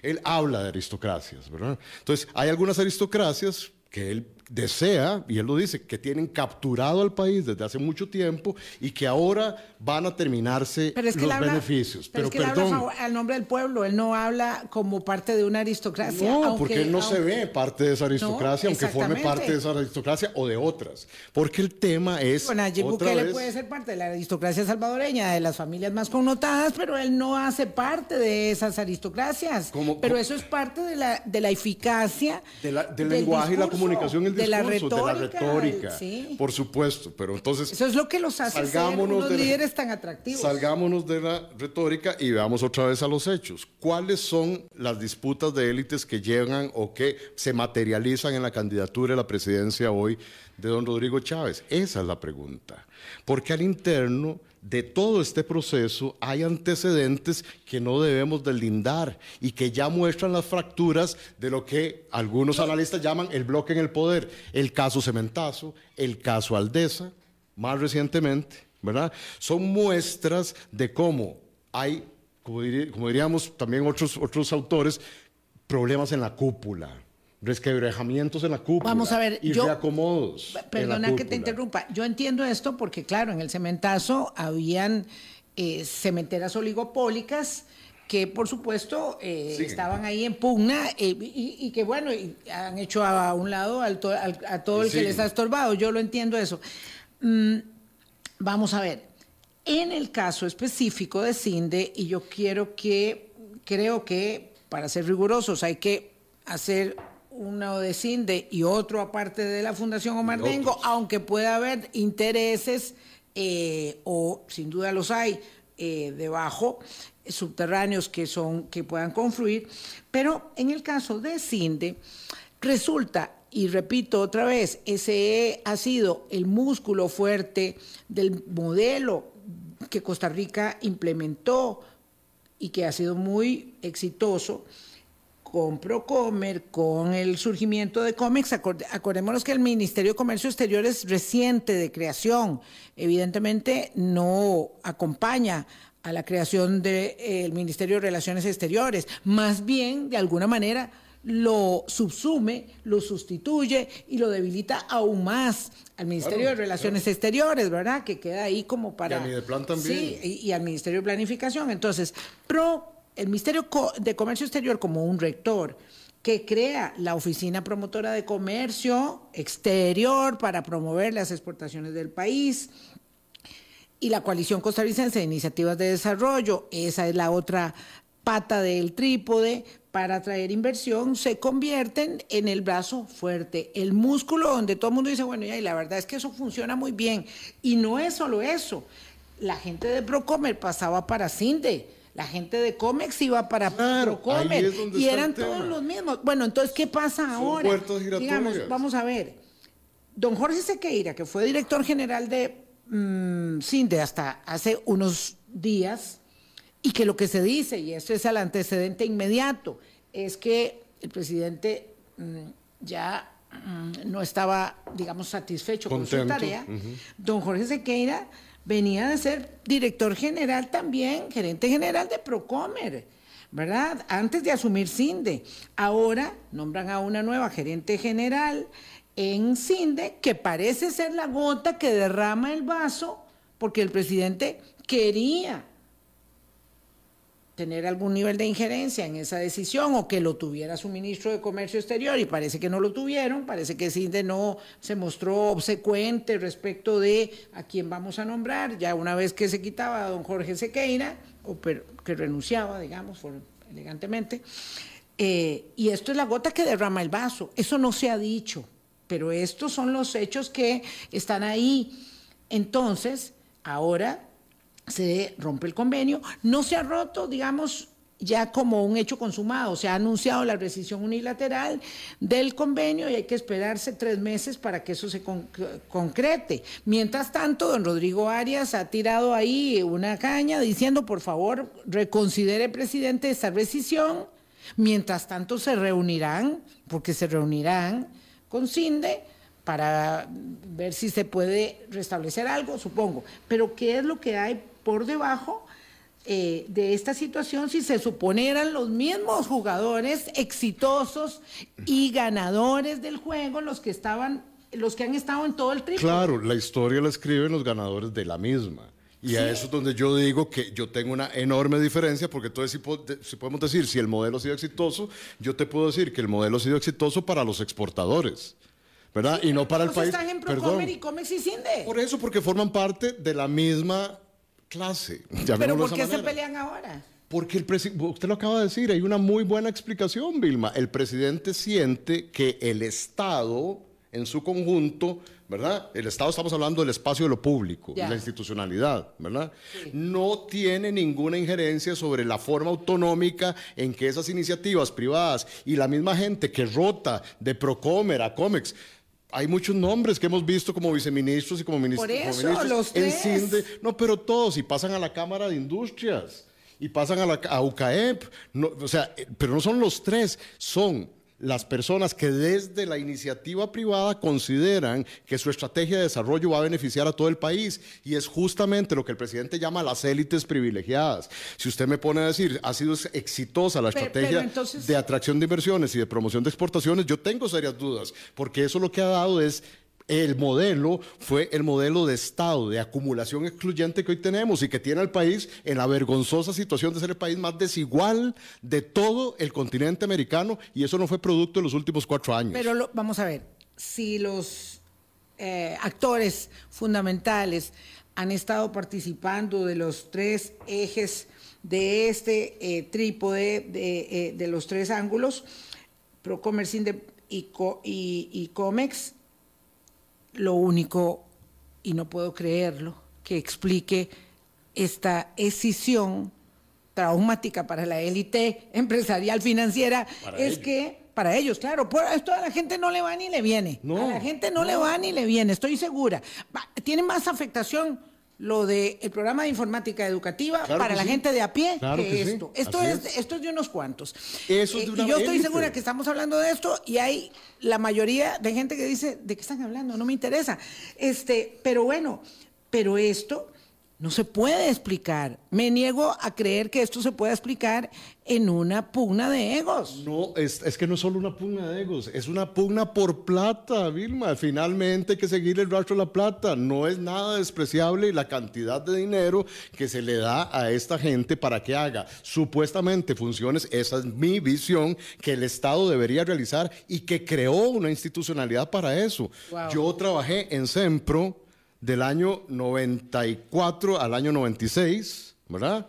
S4: él habla de aristocracias, ¿verdad? Entonces, hay algunas aristocracias que él desea, y él lo dice, que tienen capturado al país desde hace mucho tiempo y que ahora van a terminarse
S3: Pero es que
S4: los
S3: habla,
S4: beneficios.
S3: Pero,
S4: Pero,
S3: es que él habla al nombre del pueblo, él no habla como parte de una aristocracia.
S4: No,
S3: aunque-
S4: porque él no se ve parte de esa aristocracia,
S3: No,
S4: aunque forme parte de esa aristocracia o de otras. Porque el tema es.
S3: Bueno, Nayib Bukele
S4: vez-
S3: puede ser parte de la aristocracia salvadoreña, de las familias más connotadas, pero él no hace parte de esas aristocracias.
S4: ¿Cómo-
S3: pero eso es parte de la, de la eficacia
S4: De la- del lenguaje y la comunicación el
S3: de la
S4: discurso, de la
S3: retórica, sí.
S4: Por supuesto, pero entonces
S3: Eso es lo que los hace ser unos
S4: de la-
S3: líderes tan atractivos.
S4: salgámonos de la retórica y veamos otra vez a los hechos. ¿Cuáles son las disputas de élites que llegan o que se materializan en la candidatura a la presidencia hoy de don Rodrigo Chávez? Esa es la pregunta. Porque al interno de todo este proceso hay antecedentes que no debemos deslindar y que ya muestran las fracturas de lo que algunos analistas llaman el bloque en el poder. El caso Cementazo, el caso Aldesa, más recientemente, ¿verdad? Son muestras de cómo hay, como, diríamos también otros, otros autores, problemas en la cúpula, resquebrajamientos en la cúpula.
S3: Vamos a ver,
S4: y
S3: yo-
S4: reacomodos.
S3: Perdona que te interrumpa. Yo entiendo esto porque, claro, en el cementazo habían eh, cementeras oligopólicas que, por supuesto, eh, estaban ahí en pugna eh, y, y que, bueno, y han hecho a, un lado al to- al- a todo el que les ha estorbado. Yo lo entiendo eso. Mm, vamos a ver. En el caso específico de CINDE, y yo quiero que, creo que, para ser rigurosos, hay que hacer uno de CINDE y otro aparte de la Fundación Omar Dengo, aunque pueda haber intereses, eh, o sin duda los hay, eh, debajo subterráneos que son que puedan confluir, pero en el caso de CINDE resulta y repito otra vez, ese ha sido el músculo fuerte del modelo que Costa Rica implementó y que ha sido muy exitoso con Procomer, con el surgimiento de Comex. Acordémonos que el Ministerio de Comercio Exterior es reciente de creación. Evidentemente no acompaña a la creación del eh, Ministerio de Relaciones Exteriores. Más bien, de alguna manera, lo subsume, lo sustituye y lo debilita aún más al Ministerio de Relaciones Exteriores, ¿verdad? Que queda ahí como para...
S4: Y plan también.
S3: Sí, y, al Ministerio de Planificación. Entonces, pro, el Ministerio de Comercio Exterior como un rector que crea la Oficina Promotora de Comercio Exterior para promover las exportaciones del país, y la Coalición Costarricense de Iniciativas de Desarrollo, esa es la otra pata del trípode para atraer inversión, se convierten en el brazo fuerte, el músculo donde todo el mundo dice, bueno, y la verdad es que eso funciona muy bien. Y no es solo eso, la gente de Procomer pasaba para Cinde. La gente de Comex iba para Procomer y eran todos los mismos. Bueno, entonces, ¿qué pasa ahora? Digamos, vamos a ver. Don Jorge Sequeira, que fue director general de mm, Cinde hasta hace unos días, y que lo que se dice, y esto es el antecedente inmediato, es que el presidente mm, ya mm, no estaba, digamos, satisfecho con su tarea. Don Jorge Sequeira venía de ser director general también, gerente general de Procomer, ¿verdad? Antes de asumir CINDE. Ahora nombran a una nueva gerente general en CINDE que parece ser la gota que derrama el vaso porque el presidente quería tener algún nivel de injerencia en esa decisión o que lo tuviera su ministro de Comercio Exterior y parece que no lo tuvieron, parece que CINDE no se mostró obsecuente respecto de a quién vamos a nombrar, ya una vez que se quitaba a don Jorge Sequeira, o que renunciaba, digamos, elegantemente, eh, y esto es la gota que derrama el vaso, eso no se ha dicho, pero estos son los hechos que están ahí. Entonces, ahora se rompe el convenio. No se ha roto, digamos, ya como un hecho consumado. Se ha anunciado la rescisión unilateral del convenio y hay que esperarse tres meses para que eso se concrete. Mientras tanto, don Rodrigo Arias ha tirado ahí una caña diciendo, por favor, reconsidere, presidente, esta rescisión. Mientras tanto, se reunirán, porque se reunirán con CINDE para ver si se puede restablecer algo, supongo. Pero ¿qué es lo que hay por debajo eh, de esta situación si se supone eran los mismos jugadores exitosos y ganadores del juego los que estaban, los que han estado en todo el triple.
S4: Claro, la historia la escriben los ganadores de la misma. Y a eso es donde yo digo que yo tengo una enorme diferencia, porque entonces si, podemos decir si el modelo ha sido exitoso, yo te puedo decir que el modelo ha sido exitoso para los exportadores. ¿verdad? y no para el país.
S3: Están en Procomer y Comex y Cinde.
S4: Por eso, porque forman parte de la misma clase.
S3: ¿Pero por qué se pelean ahora?
S4: Porque el usted lo acaba de decir, hay una muy buena explicación, Vilma. El presidente siente que el Estado en su conjunto, ¿verdad? El Estado estamos hablando del espacio de lo público, de la institucionalidad, ¿verdad? No tiene ninguna injerencia sobre la forma autonómica en que esas iniciativas privadas y la misma gente que rota de Procomer a Comex hay muchos nombres que hemos visto como viceministros y como ministros.
S3: Por eso, los tres.
S4: no, pero todos, y pasan a la Cámara de Industrias, y pasan a, la, a UCAEP, o sea, eh, pero no son los tres, son las personas que desde la iniciativa privada consideran que su estrategia de desarrollo va a beneficiar a todo el país y es justamente lo que el presidente llama las élites privilegiadas. Si usted me pone a decir, ha sido exitosa la estrategia de atracción de inversiones y de promoción de exportaciones, yo tengo serias dudas, porque eso lo que ha dado es el modelo fue el modelo de Estado, de acumulación excluyente que hoy tenemos y que tiene al país en la vergonzosa situación de ser el país más desigual de todo el continente americano y eso no fue producto de los últimos cuatro años.
S3: Pero vamos a ver, si los eh, actores fundamentales han estado participando de los tres ejes de este eh, trípode, de, eh, los tres ángulos, Procomercin y, y, y Comex, lo único, y no puedo creerlo, que explique esta escisión traumática para la élite empresarial financiera
S4: Para
S3: es
S4: ellos.
S3: que para ellos, claro, por esto a la gente no le va ni le viene.
S4: No,
S3: a la gente no, le va ni le viene, estoy segura. Va- tiene más afectación lo del programa de informática educativa
S4: Claro
S3: para la
S4: sí.
S3: gente de a pie
S4: Claro
S3: que,
S4: que sí,
S3: esto. Esto es,
S4: es.
S3: esto es de unos cuantos.
S4: Eso es de
S3: Eh,
S4: una
S3: y yo estoy
S4: élite.
S3: segura que estamos hablando de esto y hay la mayoría de gente que dice, ¿de qué están hablando? No me interesa. Este, pero bueno, pero esto no se puede explicar. Me niego a creer que esto se pueda explicar en una pugna de egos.
S4: No, es, es que no es solo una pugna de egos, es una pugna por plata, Vilma. Finalmente hay que seguir el rastro de la plata. No es nada despreciable la cantidad de dinero que se le da a esta gente para que haga supuestamente funciones. Esa es mi visión que el Estado debería realizar y que creó una institucionalidad para eso.
S3: Wow.
S4: Yo trabajé en Sempro del año 94 al año 96, ¿verdad?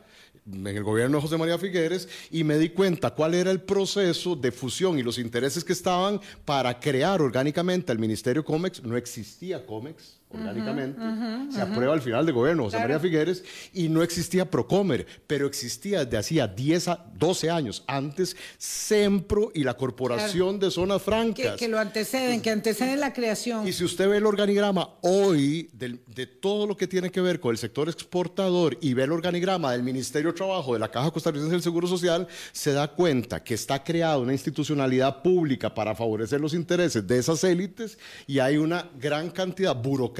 S4: En el gobierno de José María Figueres y me di cuenta cuál era el proceso de fusión y los intereses que estaban para crear orgánicamente el Ministerio Comex. No existía Comex orgánicamente, se aprueba al final del gobierno de José
S3: Claro.
S4: María Figueres y no existía Procomer, pero existía desde hacía 10 a 12 años antes Sempro y la Corporación de Zonas
S3: Que,
S4: Francas.
S3: que lo anteceden, que anteceden la creación.
S4: Y si usted ve el organigrama hoy del- de todo lo que tiene que ver con el sector exportador y ve el organigrama del Ministerio de Trabajo de la Caja Costarricense del Seguro Social, se da cuenta que está creada una institucionalidad pública para favorecer los intereses de esas élites y hay una gran cantidad burocrática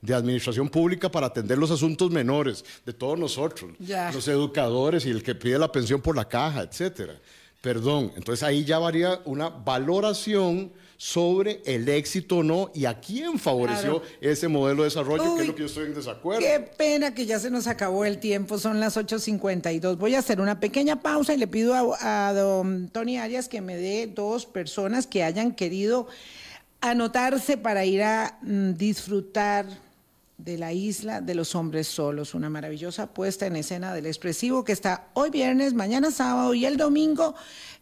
S4: de administración pública para atender los asuntos menores de todos nosotros,
S3: Ya.
S4: los educadores y el que pide la pensión por la caja, etcétera. Perdón, entonces ahí ya varía una valoración sobre el éxito o no y a quién favoreció
S3: Claro.
S4: ese modelo de desarrollo, que es lo que yo estoy en desacuerdo.
S3: Qué pena que ya se nos acabó el tiempo, son las 8.52. Voy a hacer una pequeña pausa y le pido a, a don Tony Arias que me dé dos personas que hayan querido anotarse para ir a mm, disfrutar de la isla de los hombres solos, una maravillosa puesta en escena del expresivo que está hoy viernes, mañana sábado y el domingo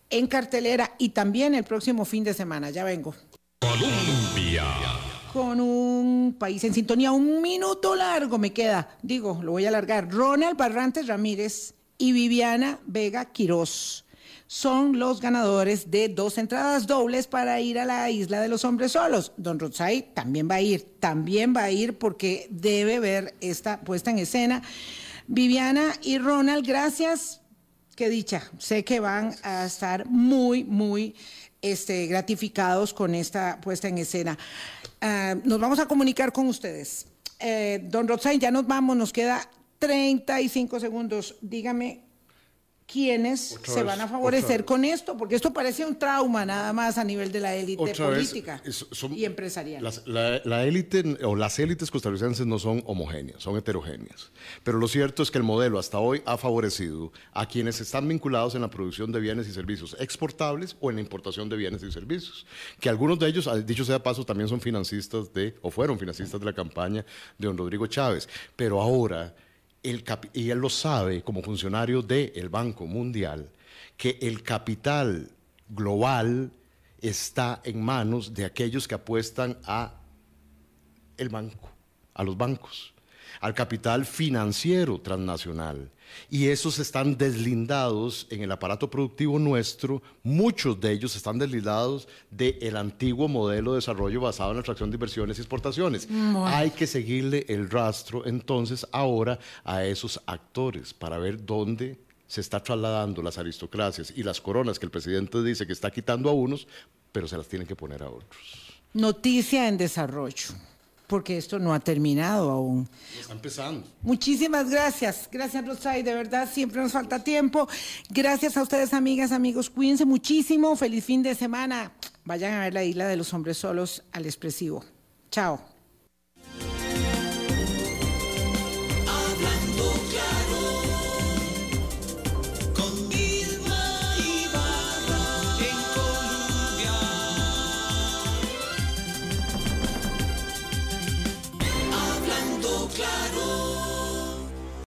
S3: en cartelera y también el próximo fin de semana. Ya vengo.
S1: Colombia.
S3: con un país en sintonía. Un minuto largo me queda, digo, lo voy a alargar. Ronald Barrantes Ramírez y Viviana Vega Quirós son los ganadores de dos entradas dobles para ir a la isla de los hombres solos. Don Rosay también va a ir, también va a ir porque debe ver esta puesta en escena. Viviana y Ronald, gracias Qué dicha. Sé que van a estar muy, muy este, gratificados con esta puesta en escena. Ah, nos vamos a comunicar con ustedes. Eh, don Roxane, ya nos vamos, nos queda 35 segundos. Dígame quiénes
S4: Otra
S3: se
S4: vez,
S3: van a favorecer
S4: vez.
S3: con esto, porque esto parece un trauma nada más a nivel de la élite
S4: vez,
S3: política
S4: es- son-
S3: y empresarial.
S4: las- la, la élite o las élites costarricenses no son homogéneas, son heterogéneas. Pero lo cierto es que el modelo hasta hoy ha favorecido a quienes están vinculados en la producción de bienes y servicios exportables o en la importación de bienes y servicios. Que algunos de ellos, ah, dicho sea de paso, también son financistas de, o fueron financistas de la campaña de don Rodrigo Chávez. Pero ahora, el y él lo sabe como funcionario del Banco Mundial, que el capital global está en manos de aquellos que apuestan a el banco, a los bancos, al capital financiero transnacional. Y esos están deslindados en el aparato productivo nuestro, muchos de ellos están deslindados del antiguo modelo de desarrollo basado en la atracción de inversiones y exportaciones. Hay que seguirle el rastro entonces ahora a esos actores para ver dónde se está trasladando las aristocracias y las coronas que el presidente dice que está quitando a unos, pero se las tienen que poner a otros.
S3: Noticia en desarrollo, porque esto no ha terminado aún.
S4: Está empezando.
S3: Muchísimas gracias. Gracias, Rosay. De verdad, siempre nos falta tiempo. Gracias a ustedes, amigas, amigos. Cuídense muchísimo. Feliz fin de semana. Vayan a ver la isla de los hombres solos al expresivo. Chao.